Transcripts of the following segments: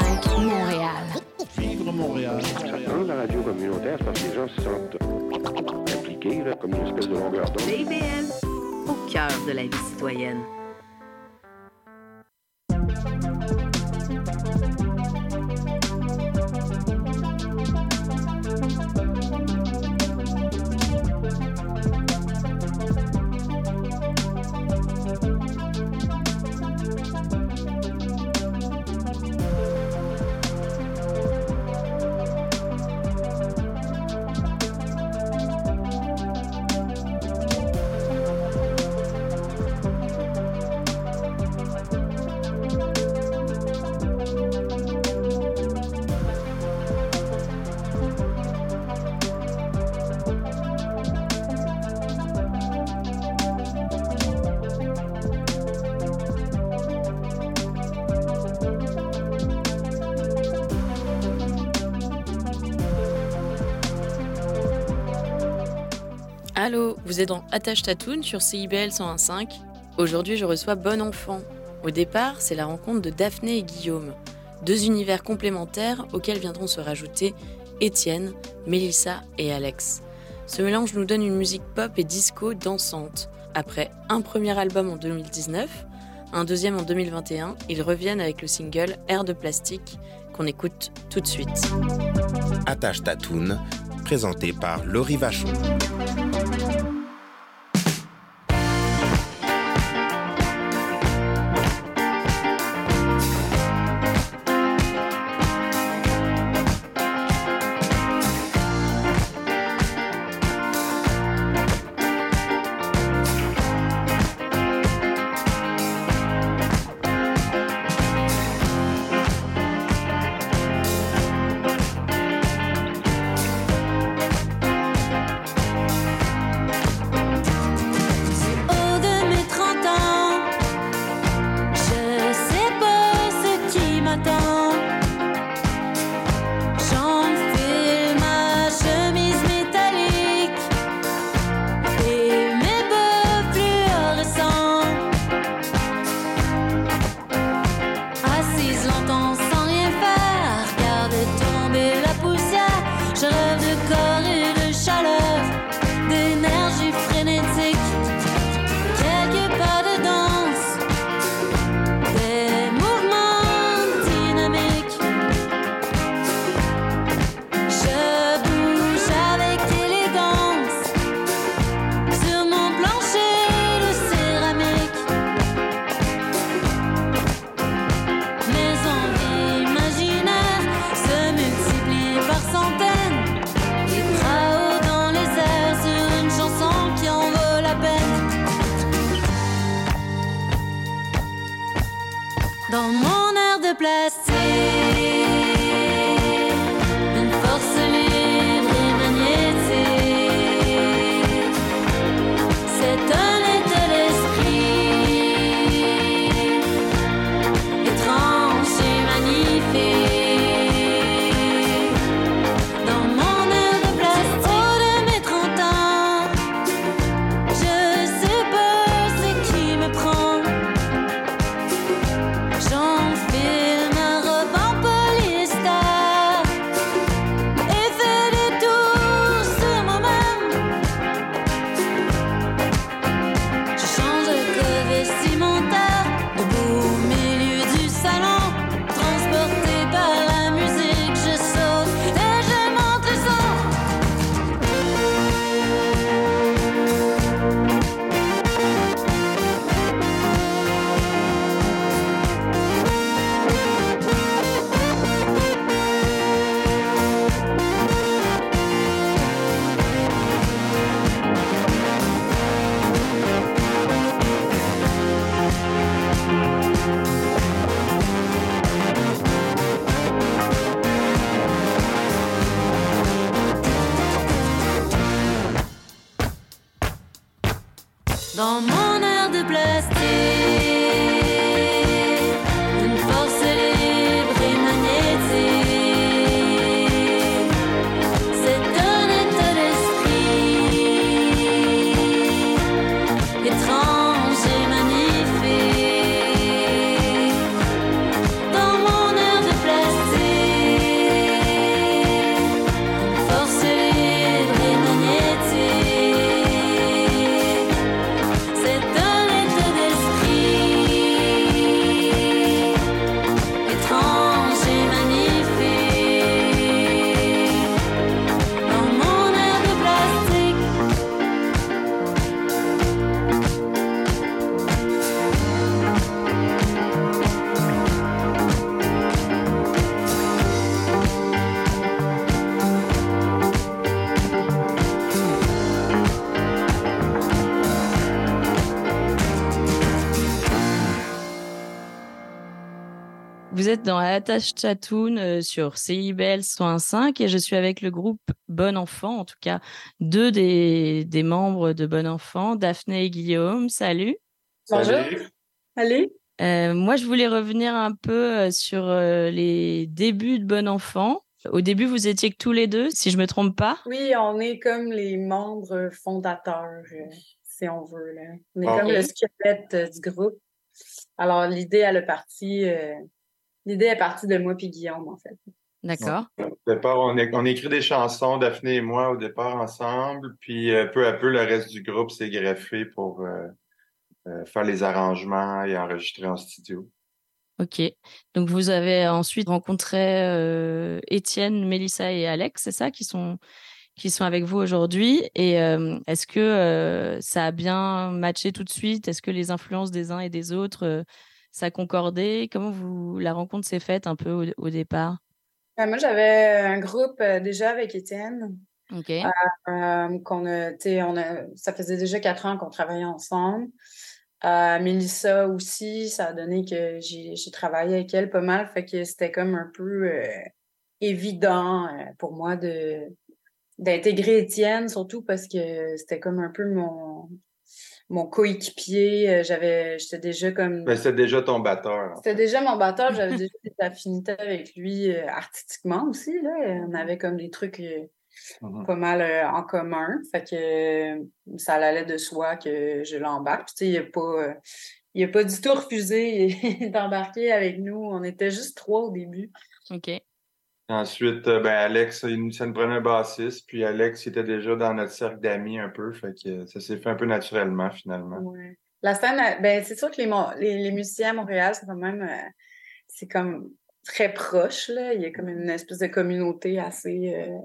105 Montréal. Vivre Montréal. Dans la radio communautaire, parce que les gens se sentent impliqués, là, comme une espèce de longueur d'onde. Au cœur de la vie citoyenne. Vous êtes dans Attache Tatoune sur CIBL 101.5. Aujourd'hui, je reçois Bon Enfant. Au départ, c'est la rencontre de Daphné et Guillaume, deux univers complémentaires auxquels viendront se rajouter Étienne, Mélissa et Alex. Ce mélange nous donne une musique pop et disco dansante. Après un premier album en 2019, un deuxième en 2021, ils reviennent avec le single Air de plastique qu'on écoute tout de suite. Attache Tatoune, présenté par Laurie Vachon. Vous êtes dans Attache Chatoun euh, sur CIBL 101.5 et je suis avec le groupe Bon Enfant, en tout cas deux des, des membres de Bon Enfant, Daphné et Guillaume. Salut. Bonjour. Allez. Euh, moi, je voulais revenir un peu euh, sur les débuts de Bon Enfant. Au début, vous étiez que tous les deux, si je me trompe pas. Oui, on est comme les membres fondateurs, si on veut. Là. On est Ah. comme le squelette du groupe. Alors, l'idée, elle est partie. euh, L'idée est partie de moi puis Guillaume, en fait. D'accord. Au départ, on, écrit des chansons, Daphné et moi, au départ ensemble. Puis euh, peu à peu, le reste du groupe s'est greffé pour euh, euh, faire les arrangements et enregistrer en studio. Ok. Donc, vous avez ensuite rencontré euh, Étienne, Mélissa et Alex, c'est ça, qui sont, qui sont avec vous aujourd'hui. Et euh, est-ce que euh, ça a bien matché tout de suite? Est-ce que les influences des uns et des autres, euh, ça concordait? Comment vous, la rencontre s'est faite un peu au, au départ? Euh, moi, j'avais un groupe euh, déjà avec Étienne. Ok. euh, qu'on a, tu sais, on a, ça faisait déjà quatre ans qu'on travaillait ensemble. Euh, Mélissa aussi, ça a donné que j'ai travaillé avec elle pas mal, fait que c'était comme un peu euh, évident euh, pour moi de d'intégrer Étienne, surtout parce que c'était comme un peu mon mon coéquipier. Euh, J'avais, j'étais déjà comme Mais c'était déjà ton batteur. en c'était déjà mon batteur, j'avais déjà des affinités avec lui euh, artistiquement aussi. Là. On avait comme des trucs euh, Mhm. pas mal euh, en commun. Fait que euh, ça allait de soi que je l'embarque. Puis, tu sais, il a pas. euh, il a pas du tout refusé d'embarquer avec nous. On était juste trois au début. Ok. Ensuite, euh, ben, Alex, il nous- ça nous prenait un bassiste. Puis Alex il était déjà dans notre cercle d'amis un peu. Fait que ça s'est fait un peu naturellement, finalement. Ouais. La scène, euh, ben, c'est sûr que les, mon- les, les musiciens à Montréal, c'est quand même. euh, c'est comme très proche, là. Il y a comme une espèce de communauté assez. euh,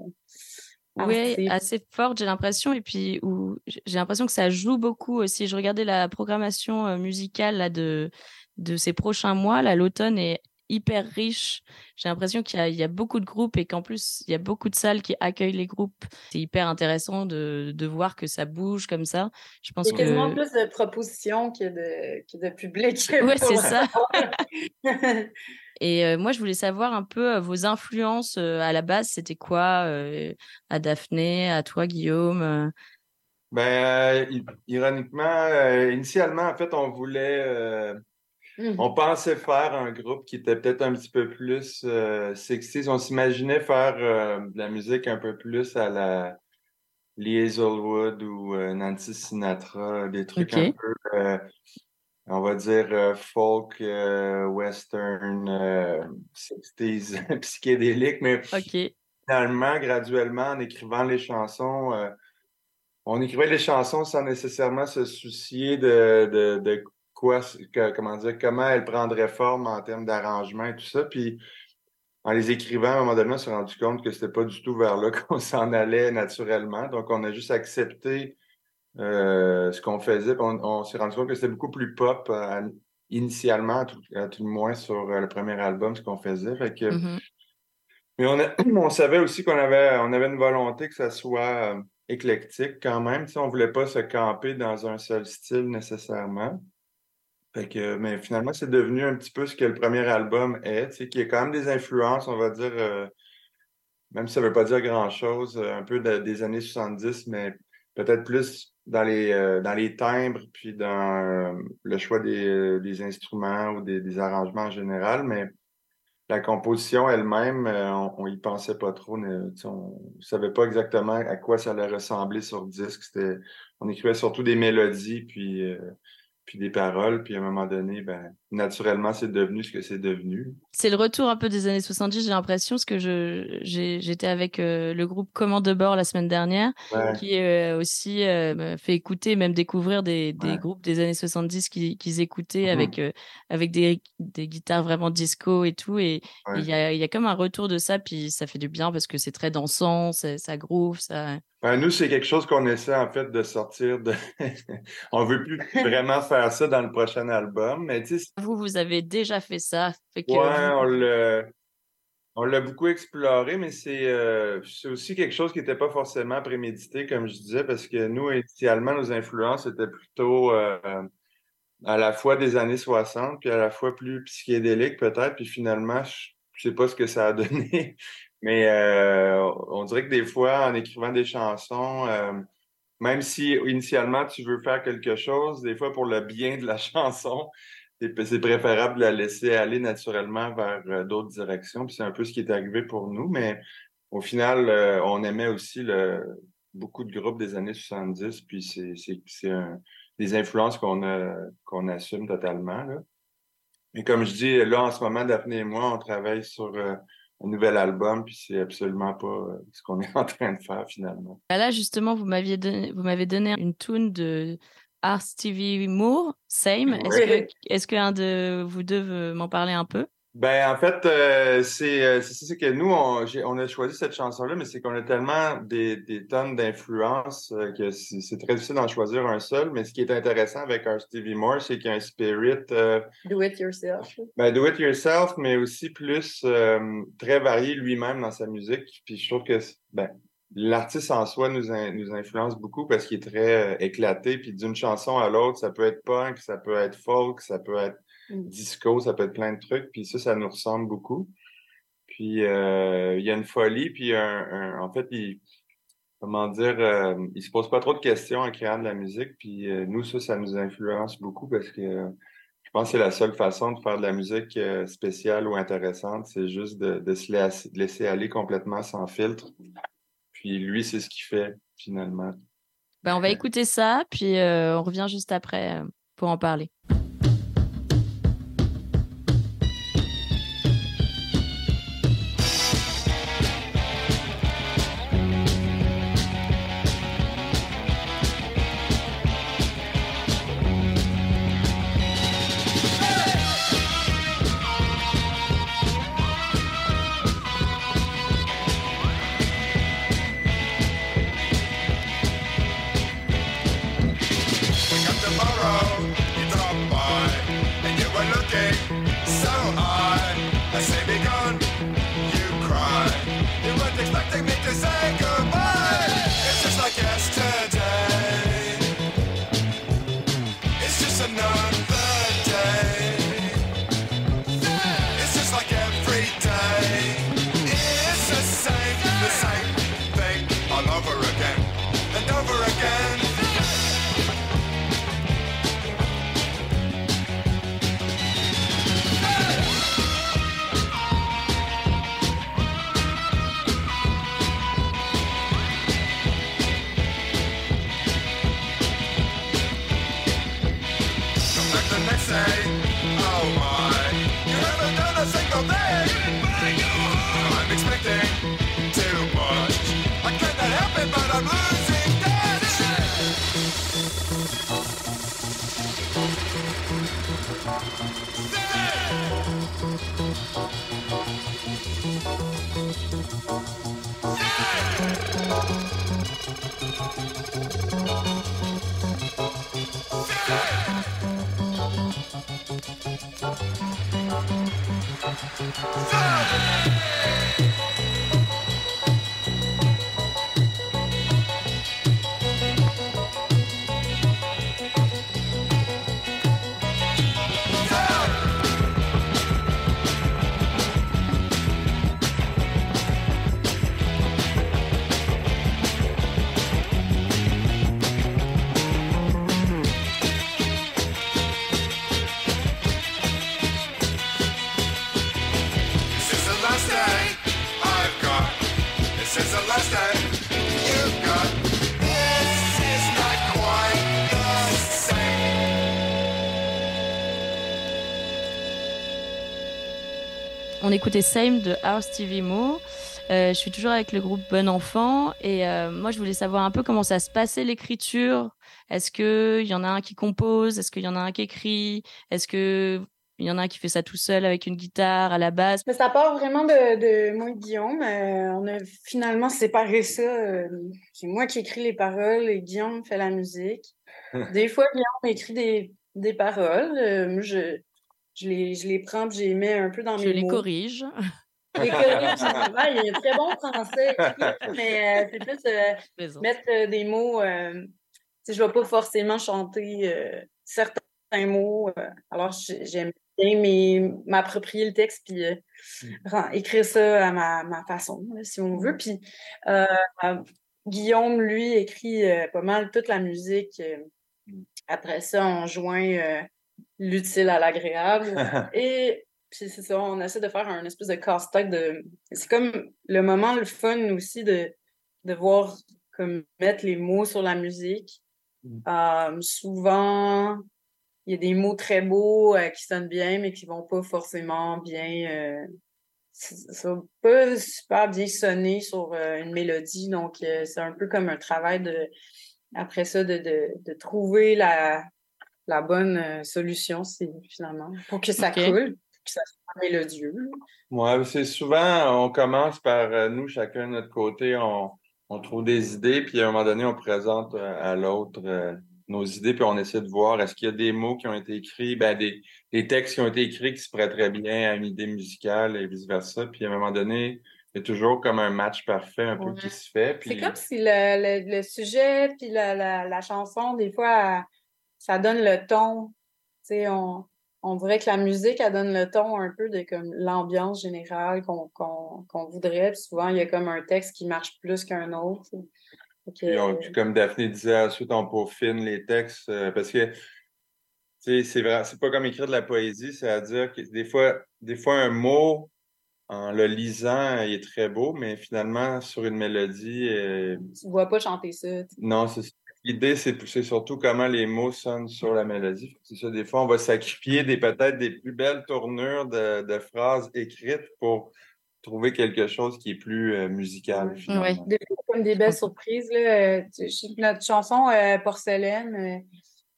Oui, assez- assez forte, j'ai l'impression. Et puis, où j'ai l'impression que ça joue beaucoup aussi. Je regardais la programmation musicale là, de, de ces prochains mois. Là, l'automne est hyper riche. J'ai l'impression qu'il y a, il y a beaucoup de groupes et qu'en plus, il y a beaucoup de salles qui accueillent les groupes. C'est hyper intéressant de, de voir que ça bouge comme ça. Je Il pense y a quasiment que. plus de propositions que de, que de public. Ouais, pour c'est ça. Et euh, moi, je voulais savoir un peu euh, vos influences euh, à la base. C'était quoi euh, à Daphné, à toi, Guillaume euh, Ben, euh, i- ironiquement, euh, initialement, en fait, on voulait, euh, Mm. on pensait faire un groupe qui était peut-être un petit peu plus euh, sexy. On s'imaginait faire euh, de la musique un peu plus à la Hazelwood ou euh, Nancy Sinatra, des trucs un peu, on va dire, folk, western, euh, 60s, psychédélique, mais finalement, graduellement, en écrivant les chansons, on écrivait les chansons sans nécessairement se soucier de, de, de quoi, que- comment dire, comment elles prendraient forme en termes d'arrangement et tout ça. Puis, en les écrivant, à un moment donné, on s'est rendu compte que c'était pas du tout vers là qu'on s'en allait naturellement. Donc, on a juste accepté euh, ce qu'on faisait. Puis on, on s'est rendu compte que c'était beaucoup plus pop euh, initialement, à tout, à tout le moins sur euh, le premier album, ce qu'on faisait. Fait que, Mhm. mais on, a- on savait aussi qu'on avait, on avait une volonté que ça soit éclectique quand même. Tu sais, on voulait pas se camper dans un seul style nécessairement. Fait que, mais finalement, c'est devenu un petit peu ce que le premier album est, qui a quand même des influences, on va dire, euh, même si ça veut pas dire grand-chose, euh, un peu de- des années 70, mais peut-être plus dans les, euh, dans les timbres, puis dans le choix des, des instruments ou des, des arrangements en général, mais la composition elle-même, on, on y pensait pas trop. ne- on ne savait pas exactement à quoi ça allait ressembler sur disque. On écrivait surtout des mélodies, puis, puis des paroles, puis à un moment donné, ben, naturellement, c'est devenu ce que c'est devenu. C'est le retour un peu des années 70, j'ai l'impression, parce que je, j'étais avec euh, le groupe Commande de bord la semaine dernière, Ouais. qui euh, aussi euh, fait écouter, même découvrir des, des Ouais. groupes des années 70 qu'ils qu'ils écoutaient Mhm. avec, avec des, des guitares vraiment disco et tout. Et Ouais. il y a, y a comme un retour de ça, puis ça fait du bien parce que c'est très dansant, ça, ça groove, ça. Ben, nous, c'est quelque chose qu'on essaie en fait de sortir de. on veut plus vraiment faire ça dans le prochain album, mais tu sais, Vous, vous avez déjà fait ça. Fait que Ouais, on l'a, on l'a beaucoup exploré, mais c'est, euh, c'est aussi quelque chose qui n'était pas forcément prémédité, comme je disais, parce que nous, initialement, nos influences étaient plutôt euh, à la fois des années 60, puis à la fois plus psychédélique peut-être, puis finalement, je, je sais pas ce que ça a donné, mais euh, on dirait que des fois, en écrivant des chansons, même si initialement tu veux faire quelque chose, des fois pour le bien de la chanson, c'est préférable de la laisser aller naturellement vers euh, d'autres directions. Puis c'est un peu ce qui est arrivé pour nous, mais au final, euh, on aimait aussi beaucoup de groupes des années 70, puis c'est- des influences qu'on assume totalement. Mais comme je dis, là, en ce moment, Daphné et moi, on travaille sur euh, un nouvel album, puis c'est absolument pas ce qu'on est en train de faire finalement. Bah Là, justement, vous m'aviez donné, vous m'avez donné une tune de Ars TV Moore, Same. Est-ce Oui. que, est-ce qu'un de vous deux veut m'en parler un peu? Ben, en fait, euh, c'est euh, c'est que nous, on, on a choisi cette chanson-là, mais c'est qu'on a tellement des, des tonnes d'influences euh, que c'est très difficile d'en choisir un seul. Mais ce qui est intéressant avec Art Stevie Moore, c'est qu'il y a un spirit euh, Do it yourself. ben, do it yourself, mais aussi plus euh, très varié lui-même dans sa musique. Puis je trouve que c'est- ben, l'artiste en soi nous, in- nous influence beaucoup parce qu'il est très euh, éclaté. Puis d'une chanson à l'autre, ça peut être punk, ça peut être folk, ça peut être Mm. disco, ça peut être plein de trucs. Puis ça, ça nous ressemble beaucoup. Puis euh, il y a une folie, puis un, un- en fait, il, comment dire, euh, il se pose pas trop de questions en créant de la musique. Puis nous, ça, ça nous influence beaucoup parce que je pense que c'est la seule façon de faire de la musique spéciale ou intéressante, c'est juste de, de se laisser aller complètement sans filtre. Puis lui, c'est ce qu'il fait finalement. Ben, On va écouter ça, puis euh, on revient juste après euh, pour en parler. On écoutait Same de House TV Moore. Euh, je suis toujours avec le groupe Bon Enfant et euh, moi je voulais savoir un peu comment ça se passait l'écriture. Est-ce qu'il y en a un qui compose? Est-ce qu'il y en a un qui écrit? Est-ce que il y en a un qui fait ça tout seul avec une guitare à la base Mais ça part vraiment de, de moi et Guillaume. Euh, on a finalement séparé ça. c'est moi qui écris les paroles et Guillaume fait la musique. Des fois, Guillaume écrit des, des paroles. Euh, je, je, les, je les prends et je les mets un peu dans Je mes les mots. corrige. Les corrige. Ouais, il y a un très bon français, écrit, mais euh, c'est plus euh, mettre euh, des mots. Euh, je vais pas forcément chanter euh, certains mots. euh, alors, j'ai- j'aime bien m'approprier le texte puis euh, ren- écrire ça à ma, ma façon, là, si on veut. Puis euh, euh, Guillaume, lui, écrit euh, pas mal toute la musique. après ça, on joint euh, l'utile à l'agréable. Et puis c'est ça, on essaie de faire un espèce de casse-tête de. C'est comme le moment, le fun aussi de, de voir comme mettre les mots sur la musique. Euh, souvent, il y a des mots très beaux euh, qui sonnent bien, mais qui vont pas forcément bien. euh, ça va pas super bien sonner sur une mélodie. Donc, c'est un peu comme un travail de après ça de, de, de trouver la, la bonne euh, solution, c'est finalement, pour que ça Ok. coule, que ça soit mélodieux. Ouais, c'est souvent, on commence par euh, nous, chacun de notre côté, on, on trouve des idées, puis à un moment donné, on présente euh, à l'autre euh, nos idées, puis on essaie de voir est-ce qu'il y a des mots qui ont été écrits, ben, des, des textes qui ont été écrits qui se prêteraient bien à une idée musicale et vice-versa. Puis à un moment donné, il y a toujours comme un match parfait un peu qui se fait. C'est comme si le, le, le sujet puis la, la, la chanson, des fois, elle- ça donne le ton. Tu on, on dirait que la musique, elle donne le ton un peu de comme l'ambiance générale qu'on voudrait. Puis souvent, il y a comme un texte qui marche plus qu'un autre. Fait que, Puis, on- puis comme Daphné disait, ensuite on peaufine les textes euh, parce que c'est vrai, c'est pas comme écrire de la poésie, c'est-à-dire que des fois, des fois un mot en le lisant, il est très beau, mais finalement sur une mélodie, euh, tu vois pas chanter ça. non, c'est l'idée, c'est c'est surtout comment les mots sonnent sur la mélodie. C'est ça, des fois, on va sacrifier des peut-être des plus belles tournures de, de phrases écrites pour trouver quelque chose qui est plus euh, musical. Finalement. Ouais. Des fois, comme des belles surprises. Là, euh, notre chanson euh, Porcelaine,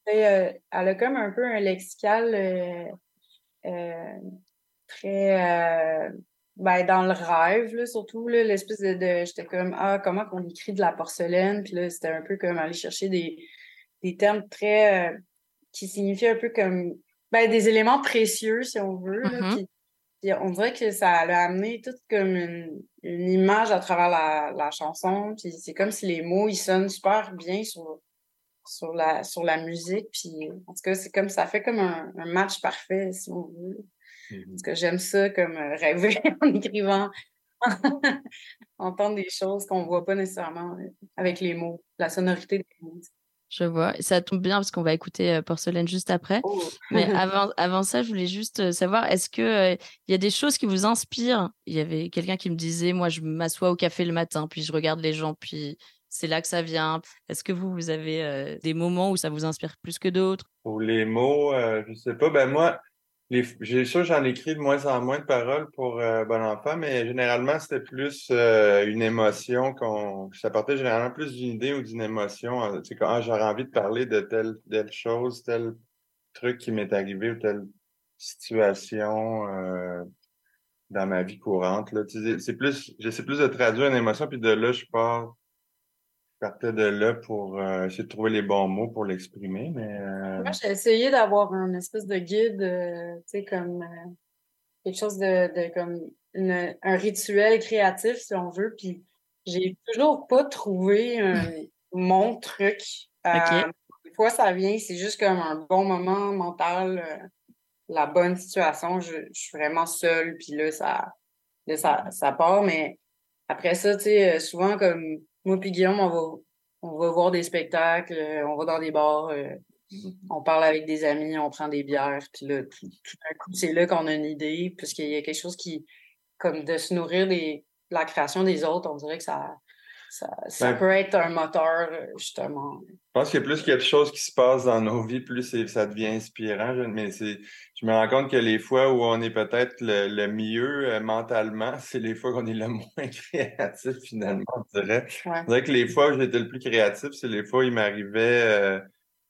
euh, elle a comme un peu un lexical très ben, dans le rêve, là, surtout, là, l'espèce de, de- J'étais comme Ah, comment qu'on écrit de la porcelaine? Puis là, c'était un peu comme aller chercher des, des termes très euh, qui signifiaient un peu comme ben, des éléments précieux, si on veut. là, Mhm. puis- puis on dirait que ça a amené toute comme une, une image à travers la, la chanson. Puis c'est comme si les mots, ils sonnent super bien sur, sur, la, sur la musique. Puis en tout cas, c'est comme ça fait comme un, un match parfait, si on veut. Parce que j'aime ça comme euh, rêver en écrivant. Entendre des choses qu'on voit pas nécessairement euh, avec les mots, la sonorité des mots. Je vois. Et Ça tombe bien parce qu'on va écouter euh, Porcelaine juste après. Oh. Mais avant, avant ça, je voulais juste savoir, est-ce que euh, il y a des choses qui vous inspirent? Il y avait quelqu'un qui me disait, moi, je m'assois au café le matin, puis je regarde les gens, puis c'est là que ça vient. Est-ce que vous, vous avez euh, des moments où ça vous inspire plus que d'autres? Pour les mots, euh, je sais pas. Ben moi, j'ai sûr j'en écris de moins en moins de paroles pour euh, Bon Enfant, mais généralement, c'était plus euh, une émotion qu'on. Ça partait généralement plus d'une idée ou d'une émotion. euh, Tu sais, quand ah, j'aurais envie de parler de telle, telle chose, tel truc qui m'est arrivé ou telle situation euh, dans ma vie courante. Là. C'est plus, j'essaie plus de traduire une émotion, puis de là, je pars. Partais de là pour euh, essayer de trouver les bons mots pour l'exprimer, mais euh, Moi, j'ai essayé d'avoir un espèce de guide, euh, tu sais, comme euh, quelque chose de, de comme une- un rituel créatif, si on veut. Puis j'ai toujours pas trouvé un- mon truc. Euh. Des fois, ça vient, c'est juste comme un bon moment mental, euh, la bonne situation. Je, je suis vraiment seule, puis là, ça, là, ça, ça part. Mais après ça, tu sais, souvent, comme moi puis Guillaume, on va, on va voir des spectacles, euh, on va dans des bars. euh, on parle avec des amis, on prend des bières, puis là, tout, tout d'un coup, c'est là qu'on a une idée, puisqu'il y a quelque chose qui, comme de se nourrir des, de la création des autres, on dirait que ça, ça, ça Ben- peut être un moteur, euh, justement. Je pense a plus quelque chose qui se passe dans nos vies, plus ça devient inspirant. je- Mais je me rends compte que les fois où on est peut-être le, le mieux euh, mentalement, c'est les fois qu'on est le moins créatif, finalement, on dirait. Ouais. Dirait que les fois où j'étais le plus créatif, c'est les fois où il m'arrivait euh,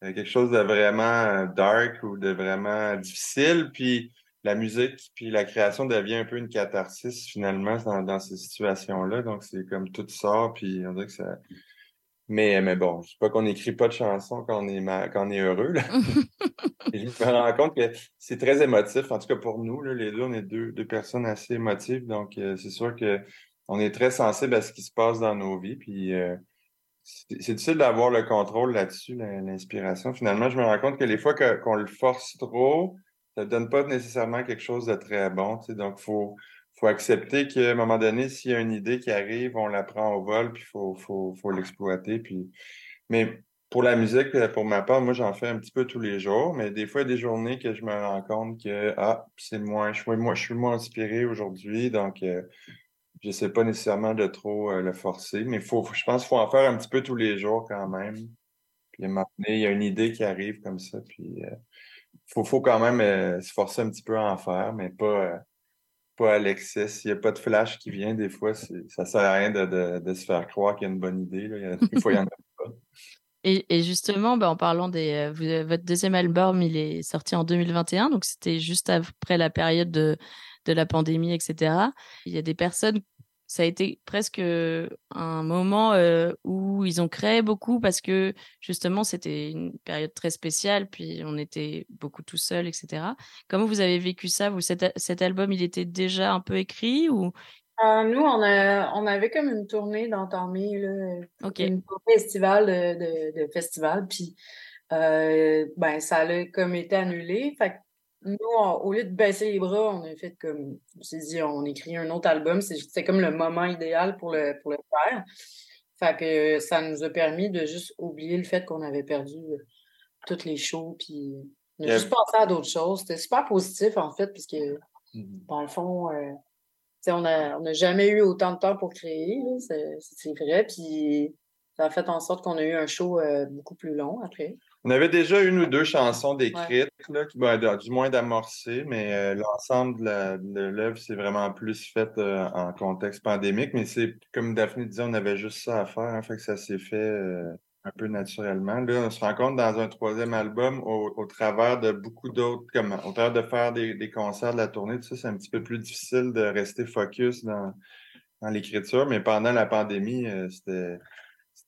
quelque chose de vraiment dark ou de vraiment difficile. Puis la musique, puis la création devient un peu une catharsis, finalement, dans, dans ces situations-là. Donc, c'est comme tout sort, puis on dirait que ça... Mais, mais bon, je sais pas qu'on n'écrit pas de chansons quand on est, ma- quand on est heureux. Là. Je me rends compte que c'est très émotif. En tout cas, pour nous, là, les deux, on est deux, deux personnes assez émotives. Donc, euh, c'est sûr que on est très sensible à ce qui se passe dans nos vies. Puis, euh, c'est difficile d'avoir le contrôle là-dessus, l'inspiration. Finalement, je me rends compte que les fois qu'on le force trop, ça donne pas nécessairement quelque chose de très bon. Donc, faut, faut accepter qu'à un moment donné, s'il y a une idée qui arrive, on la prend au vol, puis il faut, faut, faut l'exploiter. Puis... Mais pour la musique, euh, pour ma part, moi, j'en fais un petit peu tous les jours, mais des fois, il y a des journées que je me rends compte que ah, c'est moins, je suis moins, inspiré aujourd'hui, donc euh, je sais pas nécessairement de trop euh, le forcer, mais faut, je pense qu'il faut en faire un petit peu tous les jours quand même. Puis à un moment donné, il y a une idée qui arrive comme ça, puis faut, faut quand même euh, se forcer un petit peu à en faire, mais pas, euh, pas à l'excès. S'il n'y a pas de flash qui vient, des fois, ça sert à rien de, de, de se faire croire qu'il y a une bonne idée. Là. Des fois, il y en a pas. Et, et justement, bah, en parlant des. euh, votre deuxième album, il est sorti en 2021, donc c'était juste après la période de, de la pandémie, etc. Il y a des personnes. Ça a été presque un moment euh, où ils ont créé beaucoup parce que justement c'était une période très spéciale, puis on était beaucoup tout seul, etc. Comment vous avez vécu ça? Vous, cet, cet album, il était déjà un peu écrit ou? Euh, nous, on, a, on avait comme une tournée d'entamée, là, Ok. une tournée estivale de, de, de festival, puis euh, ben, ça a comme été annulé. Fait nous, on- au lieu de baisser les bras, on a fait comme, on s'est dit, on écrit un autre album. C'est- C'était comme le moment idéal pour le, pour le faire. Fait que ça nous a permis de juste oublier le fait qu'on avait perdu euh, toutes les shows, puis on a juste pensé à d'autres choses. C'était super positif, en fait, puisque Mhm. dans le fond, euh, on n'a on a jamais eu autant de temps pour créer, c'est c'est vrai. Puis ça a fait en sorte qu'on a eu un show euh, beaucoup plus long après. On avait déjà une ou deux chansons décrites, là, qui, ben, du moins d'amorcer, mais euh, l'ensemble de l'œuvre, c'est vraiment plus fait euh, en contexte pandémique. Mais c'est comme Daphné disait, on avait juste ça à faire, hein, fait que ça s'est fait euh, un peu naturellement. Là, on se rend compte dans un troisième album, au, au travers de beaucoup d'autres, comme au travers de faire des, des concerts de la tournée, tout ça, c'est un petit peu plus difficile de rester focus dans, dans l'écriture. Mais pendant la pandémie, euh, c'était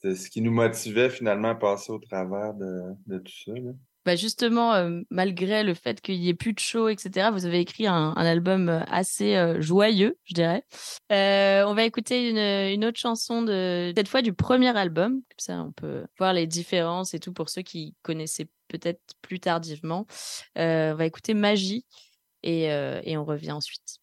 c'était ce qui nous motivait finalement à passer au travers de, tout ça. là. Bah justement, euh, malgré le fait qu'il y ait plus de show, etc., vous avez écrit un, album euh, assez euh, joyeux, je dirais. On va écouter une, autre chanson de cette fois du premier album, comme ça on peut voir les différences et tout pour ceux qui connaissaient peut-être plus tardivement. On va écouter Magie et on revient ensuite.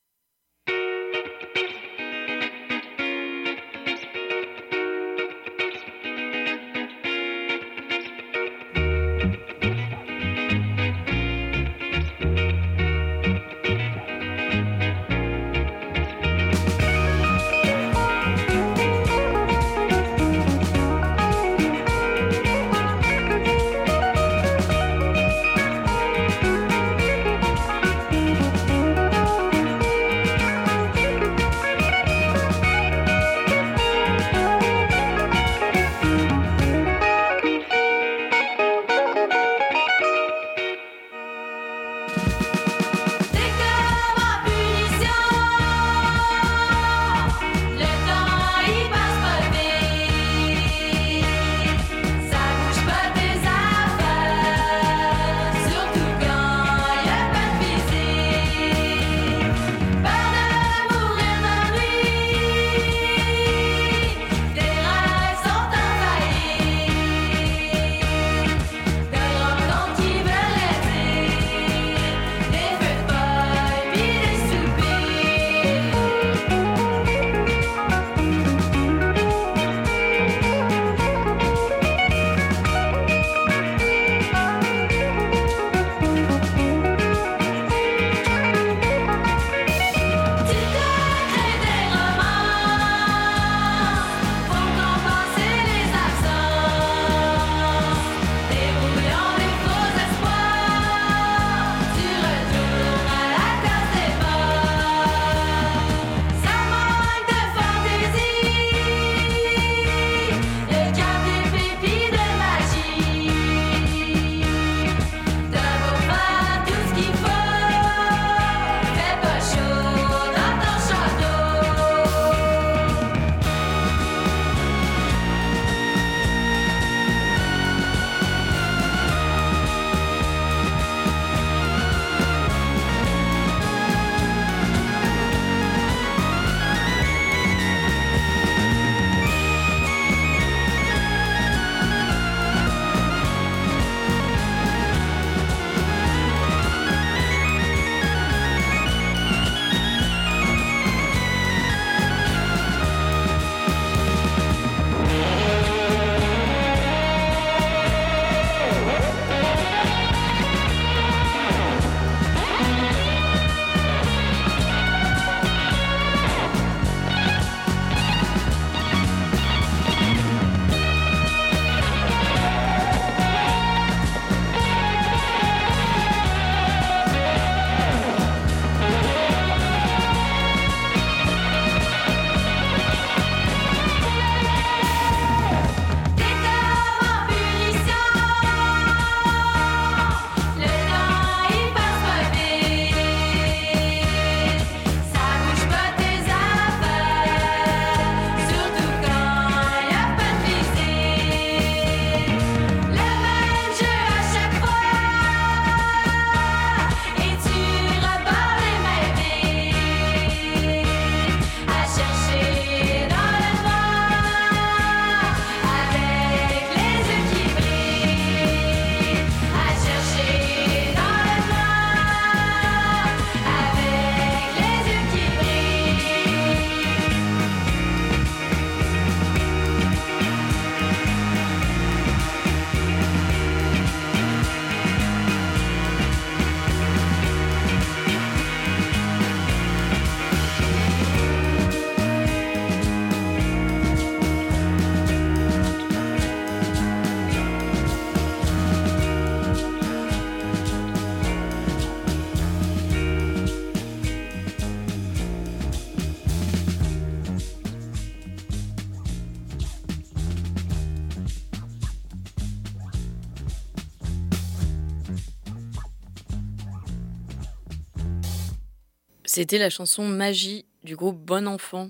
C'était la chanson Magie du groupe Bon Enfant.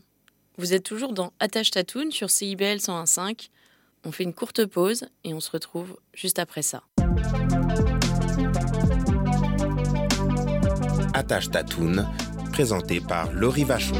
Vous êtes toujours dans Attache Tatoune sur CIBL 101.5. On fait une courte pause et on se retrouve juste après ça. Attache Tatoune, présenté par Laurie Vachon.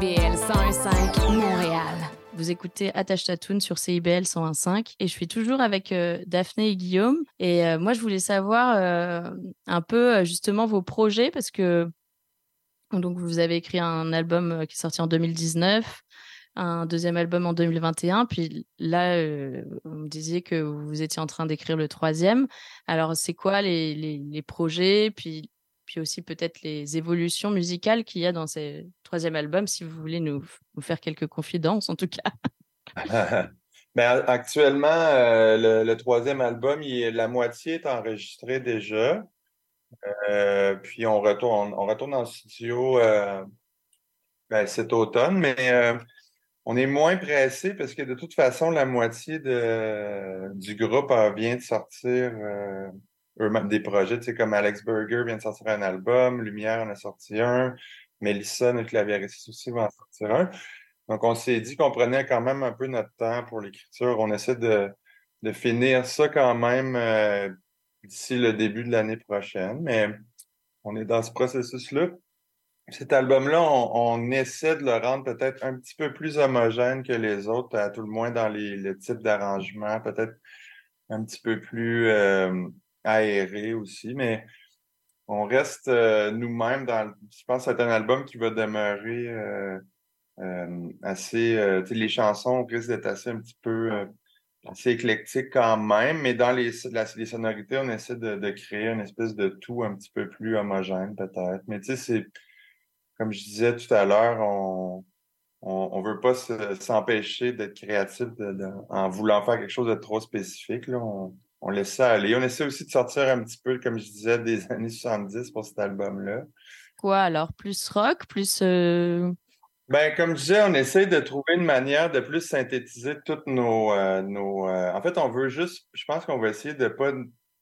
CIBL 101.5 Montréal. Vous écoutez Attache Tatoune sur CIBL 101.5 et je suis toujours avec euh, Daphné et Guillaume. Et euh, moi, je voulais savoir euh, un peu justement vos projets parce que donc vous avez écrit un album qui est sorti en 2019, un deuxième album en 2021, puis là, vous me disiez que vous étiez en train d'écrire le troisième. Alors, c'est quoi les, les, les projets, puis puis aussi peut-être les évolutions musicales qu'il y a dans ce troisième album, si vous voulez nous, faire quelques confidences en tout cas. Ben, actuellement, euh, le, troisième album, la moitié est enregistrée déjà. Euh, puis on retourne, on retourne en studio euh, ben, cet automne, mais on est moins pressé parce que de toute façon, la moitié de, du groupe vient de sortir des projets. Tu sais, comme Alex Berger vient de sortir un album, Lumière en a sorti un, Mélissa, notre clavieriste aussi, va en sortir un. Donc, on s'est dit qu'on prenait quand même un peu notre temps pour l'écriture. On essaie de, de finir ça quand même euh, d'ici le début de l'année prochaine, mais on est dans ce processus-là. Cet album-là, on, on essaie de le rendre peut-être un petit peu plus homogène que les autres, à tout le moins dans les, le type d'arrangement, peut-être un petit peu plus euh, aéré aussi, mais on reste euh, nous-mêmes dans. Je pense que c'est un album qui va demeurer euh, euh, assez. euh, les chansons risquent d'être assez un petit peu euh, assez éclectiques quand même, mais dans les, la- sonorités, on essaie de, créer une espèce de tout un petit peu plus homogène, peut-être. Mais tu sais, c'est comme je disais tout à l'heure, on on, on veut pas se- s'empêcher d'être créatif en voulant faire quelque chose de trop spécifique. Là. On, on laisse ça aller. On essaie aussi de sortir un petit peu, comme je disais, des années 70 pour cet album-là. Quoi alors? Plus rock, plus. euh, Ben, comme je disais, on essaie de trouver une manière de plus synthétiser toutes nos. euh, nos euh, En fait, on veut juste. Je pense qu'on va essayer de pas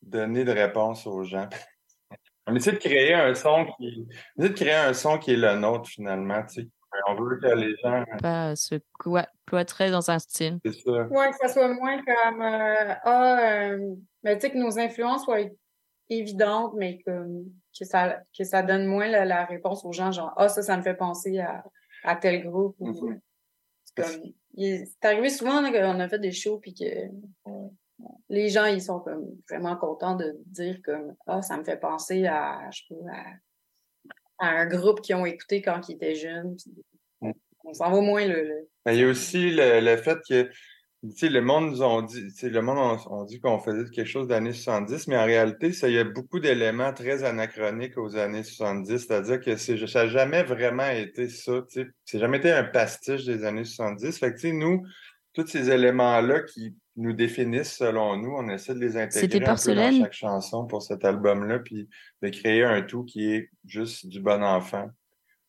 donner de réponse aux gens. on essaie de créer un son qui. On essaie de créer un son qui est le nôtre, finalement. tu sais. On veut que les gens. pas se cloî- cloîtrer dans un style. C'est ça. Ouais, que ça soit moins comme euh, ah, euh, mais tu sais que nos influences soient évidentes, mais que, que ça que ça donne moins la, la réponse aux gens, genre ah ça, ça me fait penser à, à tel groupe. ou- Mhm. C'est comme il- c'est arrivé souvent là, qu'on a fait des shows puis que euh, les gens ils sont comme vraiment contents de dire comme ah ça me fait penser à je sais pas à, à un groupe qu'ils ont écouté quand ils étaient jeunes. puis on s'en va moins Mais il y a aussi le, le fait que Tu sais, le monde nous ont dit, le monde on, on dit qu'on faisait quelque chose d'années 70, mais en réalité, ça, il y a beaucoup d'éléments très anachroniques aux années 70, c'est-à-dire que ça n'a jamais vraiment été ça, c'est jamais été un pastiche des années 70. Fait que, tu sais, nous, tous ces éléments-là qui nous définissent selon nous, on essaie de les intégrer un peu dans chaque chanson pour cet album-là, puis de créer un tout qui est juste du bon enfant.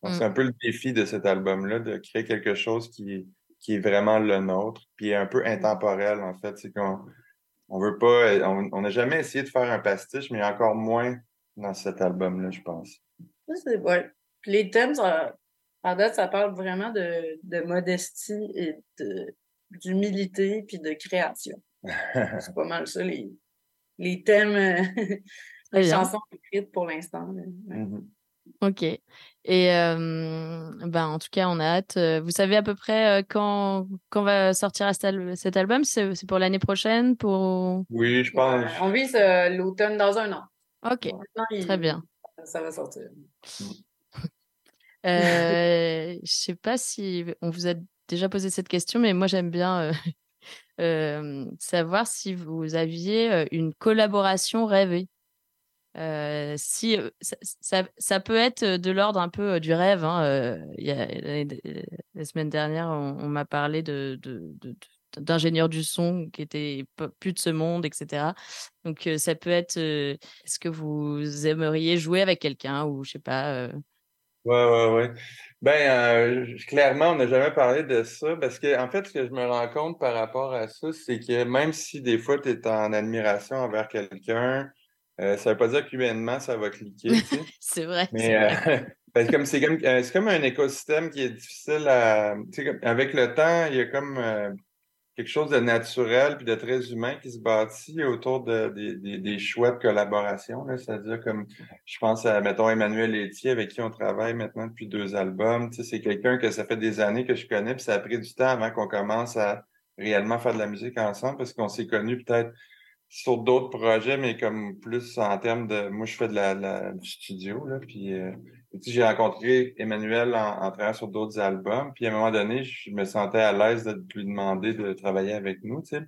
Donc, c'est Mm. un peu le défi de cet album-là, de créer quelque chose qui est, qui est vraiment le nôtre, puis un peu intemporel, en fait. C'est qu'on on veut pas, on on n'a jamais essayé de faire un pastiche, mais encore moins dans cet album-là, je pense. Ça, c'est ouais. Puis les thèmes, ça, en date, ça parle vraiment de, de modestie et de- d'humilité puis de création. C'est pas mal ça, les, les thèmes, euh, les chansons écrites pour l'instant. Ouais. Mhm. Ok. Et euh, ben, en tout cas, on a hâte. Vous savez à peu près euh, quand, quand va sortir cet, al- cet album? C'est c'est pour l'année prochaine? Pour... Oui, je pense. Euh, on vise euh, l'automne dans un an. Ok, il- très bien. Ça va sortir. Euh, je sais pas si on vous a déjà posé cette question, mais moi j'aime bien euh, euh, savoir si vous aviez euh, une collaboration rêvée. Si ça, peut être de l'ordre un peu du rêve. hein, la, semaine dernière, on, m'a parlé de, de, de- de- d'ingénieur du son qui était pas- plus de ce monde, etc. Donc ça peut être. Est-ce que vous aimeriez jouer avec quelqu'un ou je sais pas. euh, Ouais, ouais, ouais. Ben, euh, clairement, on n'a jamais parlé de ça parce que, en fait, ce que je me rends compte par rapport à ça, c'est que même si des fois tu es en admiration envers quelqu'un, euh, ça veut pas dire qu'humainement ça va cliquer, tu sais. C'est vrai. c'est Mais euh, comme c'est comme euh, c'est comme un écosystème qui est difficile à comme- avec le temps, il y a comme euh, quelque chose de naturel puis de très humain qui se bâtit autour de, des- des, des c'est-à-dire comme je pense à mettons Emmanuel Etier avec qui on travaille maintenant depuis deux albums, c'est quelqu'un que ça fait des années que je connais puis ça a pris du temps avant qu'on commence à réellement faire de la musique ensemble parce qu'on s'est connus peut-être sur d'autres projets, mais comme plus en termes de. Moi, je fais de la, du studio, là, puis euh, j'ai rencontré Emmanuel en, en travaillant sur d'autres albums, puis à un moment donné, je me sentais à l'aise de lui demander de travailler avec nous, tu sais.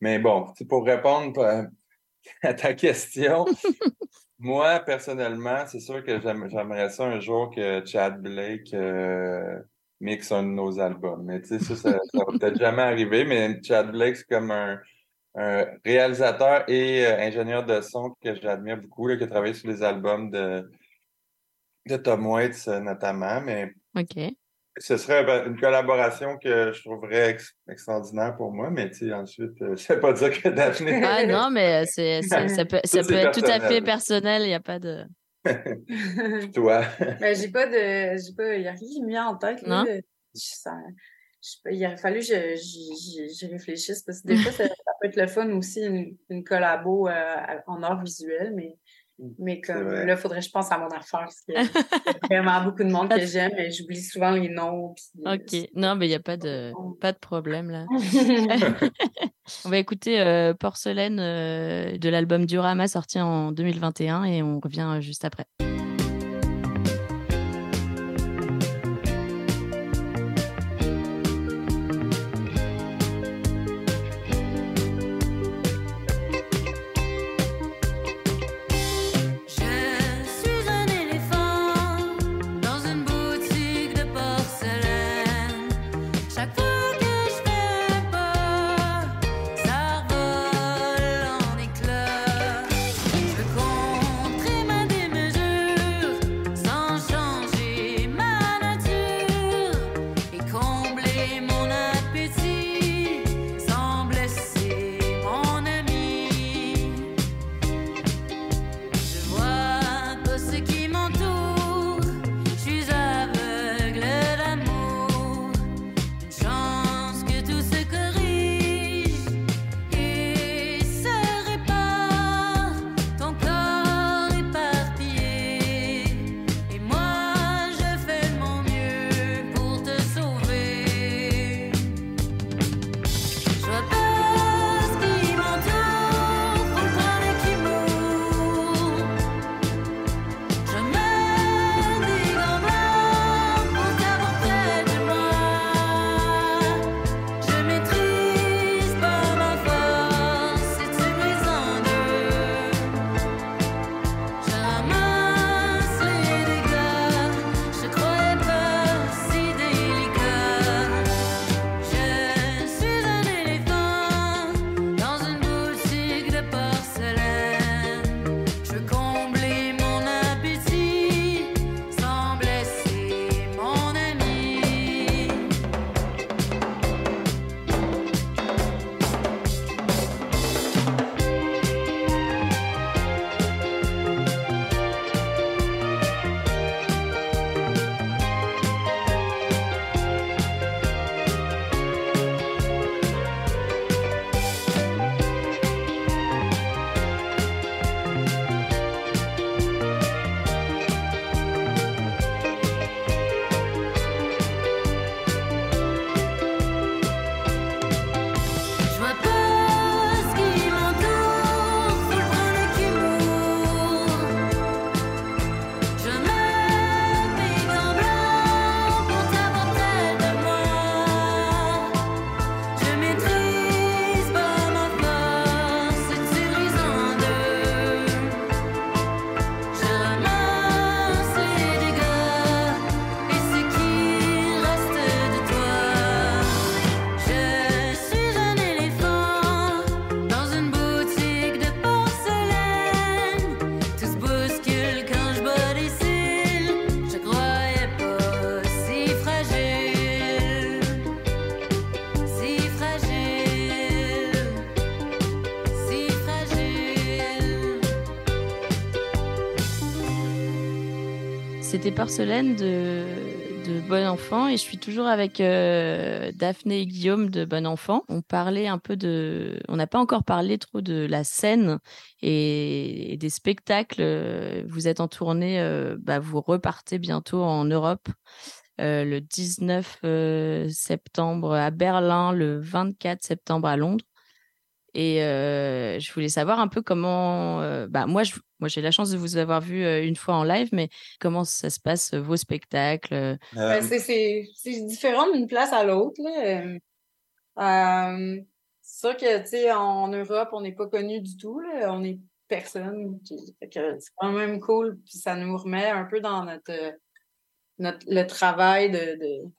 Mais bon, pour répondre euh, à ta question, moi, personnellement, c'est sûr que j'aime- j'aimerais ça un jour que Chad Blake euh, mixe un de nos albums. Mais tu sais, ça, ça, ça va peut-être jamais arriver, mais Chad Blake, c'est comme un, un réalisateur et euh, ingénieur de son que j'admire beaucoup, là, qui a travaillé sur les albums de, de Tom Waits euh, notamment, mais Ok. ce serait ben, une collaboration que je trouverais ex- extraordinaire pour moi, mais tu sais, ensuite, euh, ça veut pas dire que Daphné... Ah non, mais c'est, c'est- ça peut, ça peut être tout à fait personnel. Il n'y a pas de. Toi. Mais j'ai pas de. J'ai pas. Il y a rien qui me vient en tête. Là, Non? de- ça- je sais il aurait fallu que je- réfléchisse parce que des fois, ça, ça peut être le fun aussi, une, une collabo euh, en art visuel, mais, mais comme là, il faudrait que je pense à mon affaire parce qu'il y a il y a vraiment beaucoup de monde que j'aime, mais j'oublie souvent les noms. puis, euh, Ok. Non, mais il n'y a pas de, pas de problème là. on va écouter euh, Porcelaine euh, de l'album Durama sorti en 2021 et on revient euh, juste après. C'était Porcelaine de, de Bon Enfant et je suis toujours avec euh, Daphné et Guillaume de Bon Enfant. On parlait un peu de, on n'a pas encore parlé trop de la scène et, des spectacles. Vous êtes en tournée, euh, bah, vous repartez bientôt en Europe. euh, le 19 euh, septembre à Berlin, le 24 septembre à Londres. Et euh, je voulais savoir un peu comment. euh, bah, moi, je, moi, j'ai la chance de vous avoir vu euh, une fois en live, mais comment ça se passe, vos spectacles euh, Ben, c'est- c'est c'est différent d'une place à l'autre. là. C'est sûr que, tu sais, en Europe, on n'est pas connu du tout. Là. On est personne. Puis, fait que C'est quand même cool. Puis ça nous remet un peu dans notre, notre le travail de, de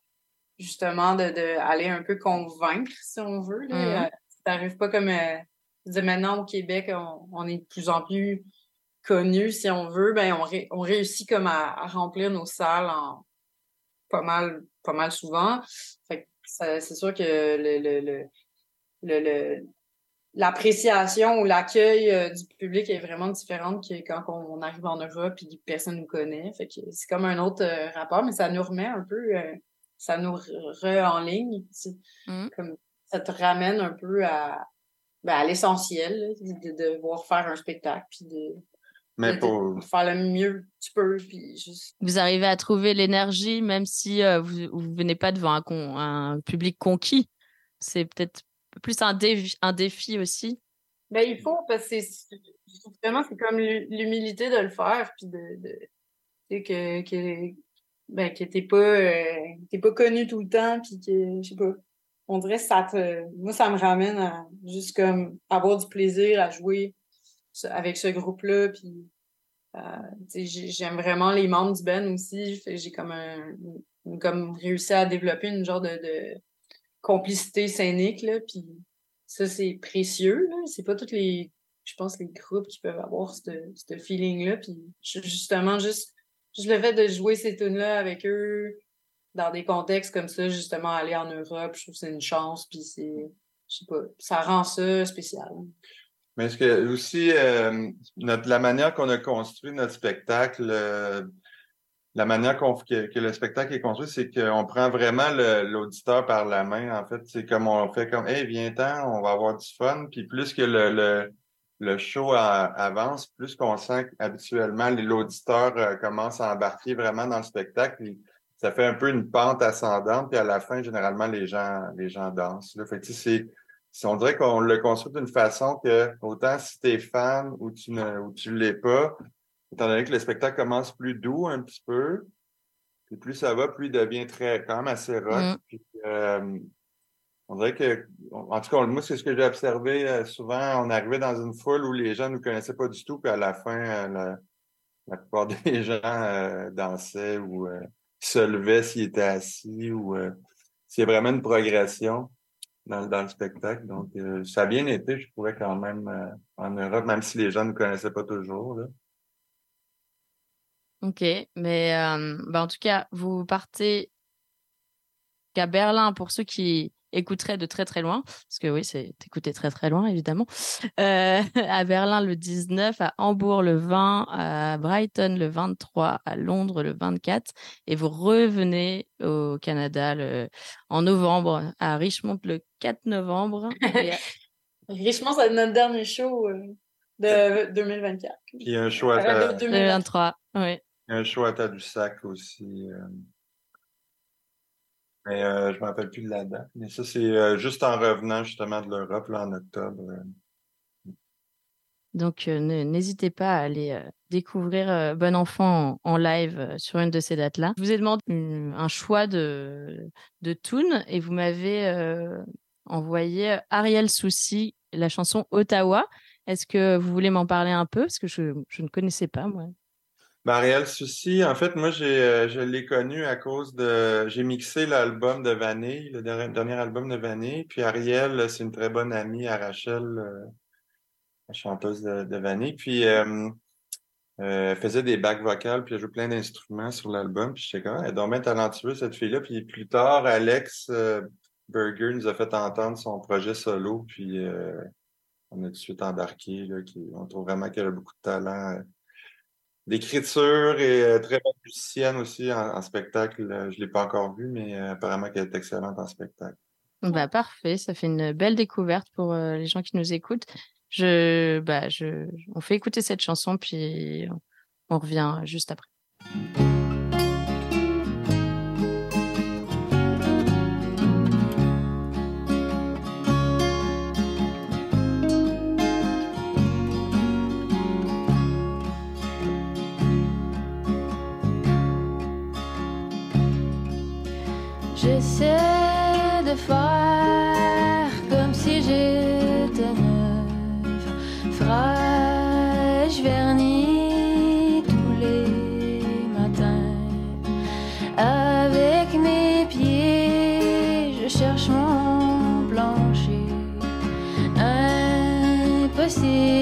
justement de, de aller un peu convaincre, si on veut. Là. Euh, ça n'arrive pas comme euh, maintenant au Québec, on, on est de plus en plus connu, si on veut, ben on, ré- on réussit comme à, à remplir nos salles en pas mal, pas mal souvent. C'est sûr que le, le, le, l'appréciation ou l'accueil euh, du public est vraiment différente que quand on, on arrive en Europe et que personne nous connaît. Fait que c'est comme un autre euh, rapport, mais ça nous remet un peu, ça nous re, en ligne. sais. Comme ça te ramène un peu à, ben, à l'essentiel, de, de devoir faire un spectacle puis de, Mais de- pour- de faire le mieux que tu peux puis juste Vous arrivez à trouver l'énergie, même si euh, vous vous venez pas devant un, con- un public conquis. C'est peut-être plus un défi, un défi aussi. Ben, il faut, parce que vraiment c'est comme l'hu- l'humilité de le faire, puis de, de tu sais, que, que, ben, que t'es pas, euh, t'es pas connu tout le temps, puis que, je sais pas, on dirait que ça moi, ça me ramène à juste comme avoir du plaisir à jouer avec ce groupe-là, puis euh, j'aime vraiment les membres du band aussi, j'ai comme réussi à développer une genre de, complicité scénique, puis ça, c'est précieux. C'est pas tous les, je pense, les groupes qui peuvent avoir ce feeling-là. Puis ju- justement, juste, juste le fait de jouer ces tunes-là avec eux dans des contextes comme ça, justement, aller en Europe, je trouve que c'est une chance. Puis c'est, je sais pas, ça rend ça spécial. Mais est-ce que aussi, euh, notre, la manière qu'on a construit notre spectacle, euh, la manière que, que le spectacle est construit, c'est qu'on prend vraiment l'auditeur par la main. En fait, c'est comme on fait comme, hey, viens-t'en, on va avoir du fun. Puis plus que le, le, le show avance, plus qu'on sent qu'habituellement l'auditeur euh, commence à embarquer vraiment dans le spectacle. Ça fait un peu une pente ascendante. Puis à la fin, généralement, les gens, les gens dansent. Là. Fait que, tu sais, c'est si on dirait qu'on le construit d'une façon que autant si tu es fan ou tu ne ou tu l'es pas, étant donné que le spectacle commence plus doux un petit peu, puis plus ça va, plus il devient très quand même assez rock. Mm. Puis, euh, on dirait que, en tout cas, moi, c'est ce que j'ai observé euh, souvent. On arrivait dans une foule où les gens ne nous connaissaient pas du tout, puis à la fin, euh, la, la plupart des gens euh, dansaient ou euh, se levaient s'ils étaient assis ou euh, c'est vraiment une progression dans, dans le spectacle. Donc, euh, ça a bien été, je trouvais quand même euh, en Europe, même si les gens ne connaissaient pas toujours. Là. Ok, mais euh, bah, en tout cas, vous partez qu'à Berlin pour ceux qui écouteraient de très très loin, parce que oui, c'est écouter très très loin évidemment. Euh, à Berlin le 19, à Hambourg le 20, à Brighton le 23, à Londres le 24, et vous revenez au Canada le- en novembre, à Richmond le 4 novembre. et à- Richement, c'est notre dernier show euh, de 2024. Puis il y a un choix à, ta- de 2023. 2023, oui. il y a un choix à Tadoussac aussi. euh. Mais euh, je ne me rappelle plus de la date. Mais ça, c'est euh, juste en revenant justement de l'Europe, là, en octobre. euh. Donc, n'hésitez pas à aller découvrir Bon Enfant en, live sur une de ces dates-là. Je vous ai demandé un choix de, de tune et vous m'avez envoyé Ariel Souci, la chanson Ottawa. Est-ce que vous voulez m'en parler un peu? Parce que je, je ne connaissais pas, moi. Ben, Ariel Souci, en fait, moi, euh, je l'ai connu à cause de. J'ai mixé l'album de Vanille, le dernier, album de Vanille. Puis Ariel, c'est une très bonne amie à Rachel, euh, la chanteuse de, de Vanille. Puis euh, euh, elle faisait des bacs vocales, puis elle joue plein d'instruments sur l'album. Puis j'étais comme, Ah, elle est bien talentueuse, cette fille-là. Puis plus tard, Alex euh, Berger nous a fait entendre son projet solo. Puis euh, on a tout de suite embarqué. On trouve vraiment qu'elle a beaucoup de talent. D'écriture et euh, très bonne musicienne aussi en, spectacle. Euh, Je ne l'ai pas encore vue, mais euh, apparemment qu'elle est excellente en spectacle. Bah, parfait, ça fait une belle découverte pour les gens qui nous écoutent. Je, bah, je, on fait écouter cette chanson, puis on revient juste après. 心。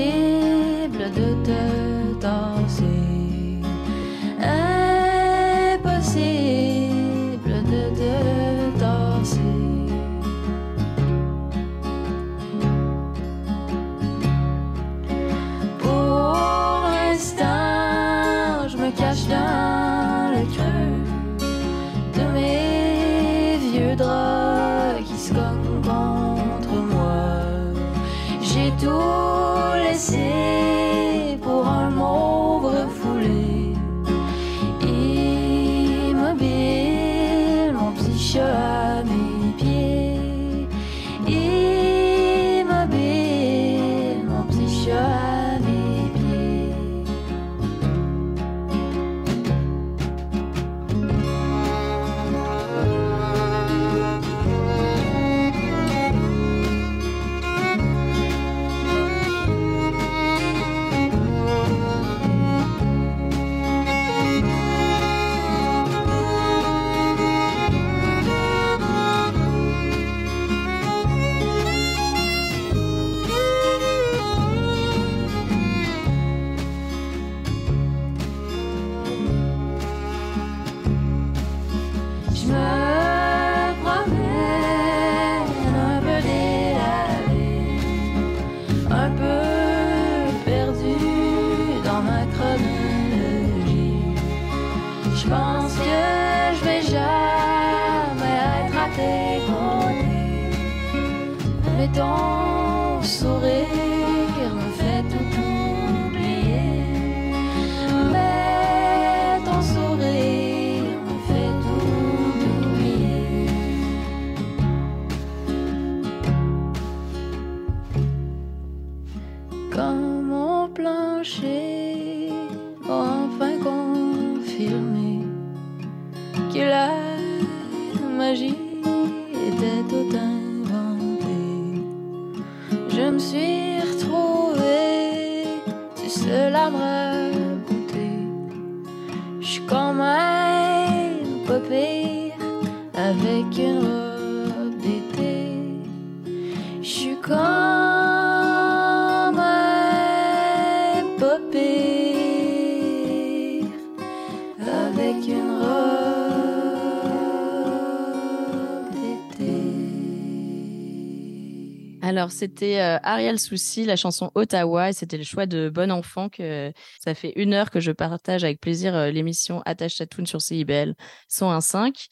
C'était euh, Ariel Soucy, la chanson Ottawa, et c'était le choix de Bon Enfant que ça fait une heure que je partage avec plaisir euh, l'émission Attache Tatoune sur CIBL 101.5.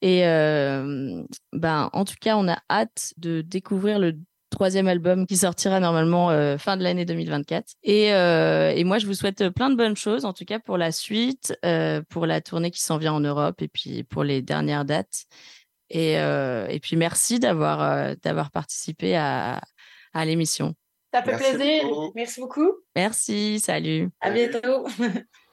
Et euh, ben, en tout cas, on a hâte de découvrir le troisième album qui sortira normalement euh, fin de l'année 2024. Et, et moi, je vous souhaite plein de bonnes choses, en tout cas pour la suite, pour la tournée qui s'en vient en Europe et puis pour les dernières dates. Et, euh, et puis merci d'avoir euh, d'avoir participé à, à l'émission. Ça fait Merci plaisir. beaucoup. Merci beaucoup. Merci, salut. À bientôt.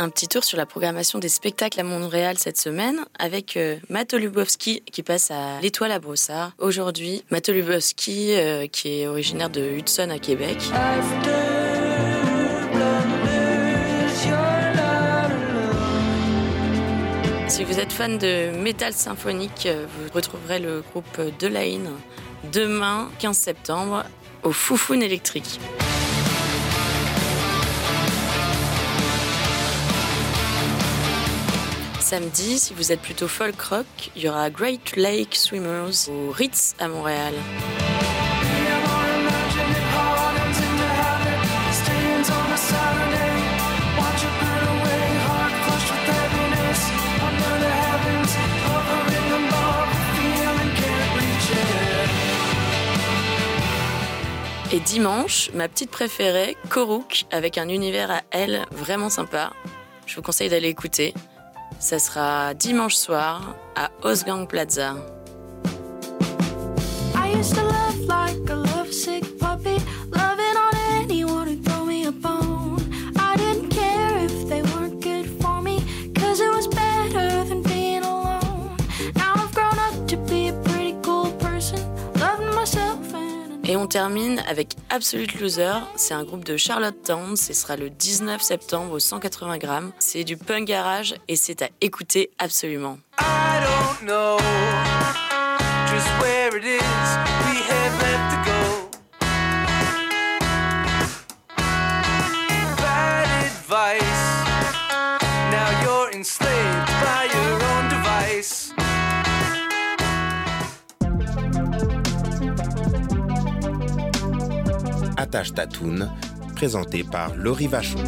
Un petit tour sur la programmation des spectacles à Montréal cette semaine avec euh, Lubowski qui passe à l'Étoile à Brossard. Aujourd'hui, Matt Lubowski euh, qui est originaire de Hudson à Québec. Si vous êtes fan de métal symphonique, euh, vous retrouverez le groupe Delaine demain, 15 septembre, au Foufoune électrique. Samedi, si vous êtes plutôt folk rock, il y aura Great Lake Swimmers au Ritz à Montréal. Et dimanche, ma petite préférée, Koruk, avec un univers à elle vraiment sympa. Je vous conseille d'aller écouter. Ça sera dimanche soir à Osgang Plaza. Et on termine avec Absolute Loser. C'est un groupe de Charlottetown. Ce sera le 19 septembre au 180 grammes. C'est du punk garage et c'est à écouter absolument. I don't know just where it is. Now you're enslaved Attache Tatoune, présenté par Laurie Vachon.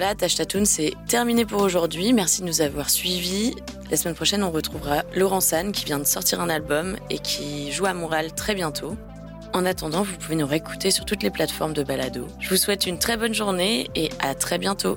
Voilà, Tâche Tatoune, c'est terminé pour aujourd'hui. Merci de nous avoir suivis. La semaine prochaine, on retrouvera Laurent San qui vient de sortir un album et qui joue à Montréal très bientôt. En attendant, vous pouvez nous réécouter sur toutes les plateformes de balado. Je vous souhaite une très bonne journée et à très bientôt.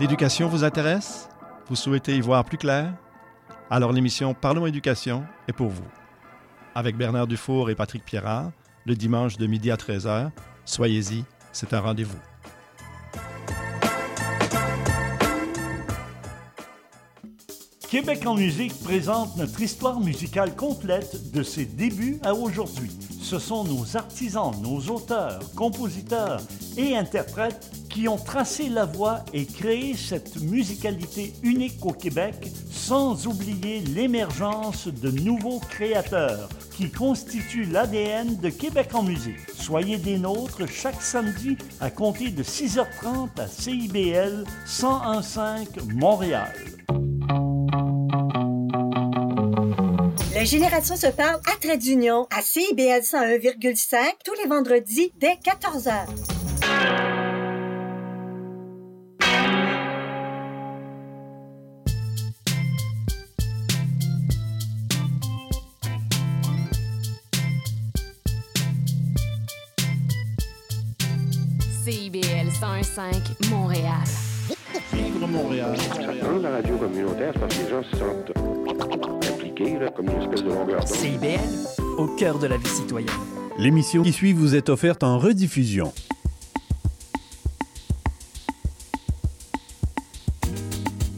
L'éducation vous intéresse? Vous souhaitez y voir plus clair? Alors l'émission Parlons éducation est pour vous. Avec Bernard Dufour et Patrick Pierrard, le dimanche de midi à 13h, soyez-y, c'est un rendez-vous. Québec en musique présente notre histoire musicale complète de ses débuts à aujourd'hui. Ce sont nos artisans, nos auteurs, compositeurs et interprètes qui ont tracé la voie et créé cette musicalité unique au Québec, sans oublier l'émergence de nouveaux créateurs qui constituent l'ADN de Québec en musique. Soyez des nôtres chaque samedi à compter de 6h30 à CIBL 1015 Montréal. La génération se parle à Trait d'Union à CIBL 101,5 tous les vendredis dès 14h. CIBL 101.5 Montréal. Vivre Montréal. Dans la radio communautaire, c'est parce que les gens se sentent impliqués, là, comme une espèce de longueur d'onde. CIBL, au cœur de la vie citoyenne. L'émission qui suit vous est offerte en rediffusion.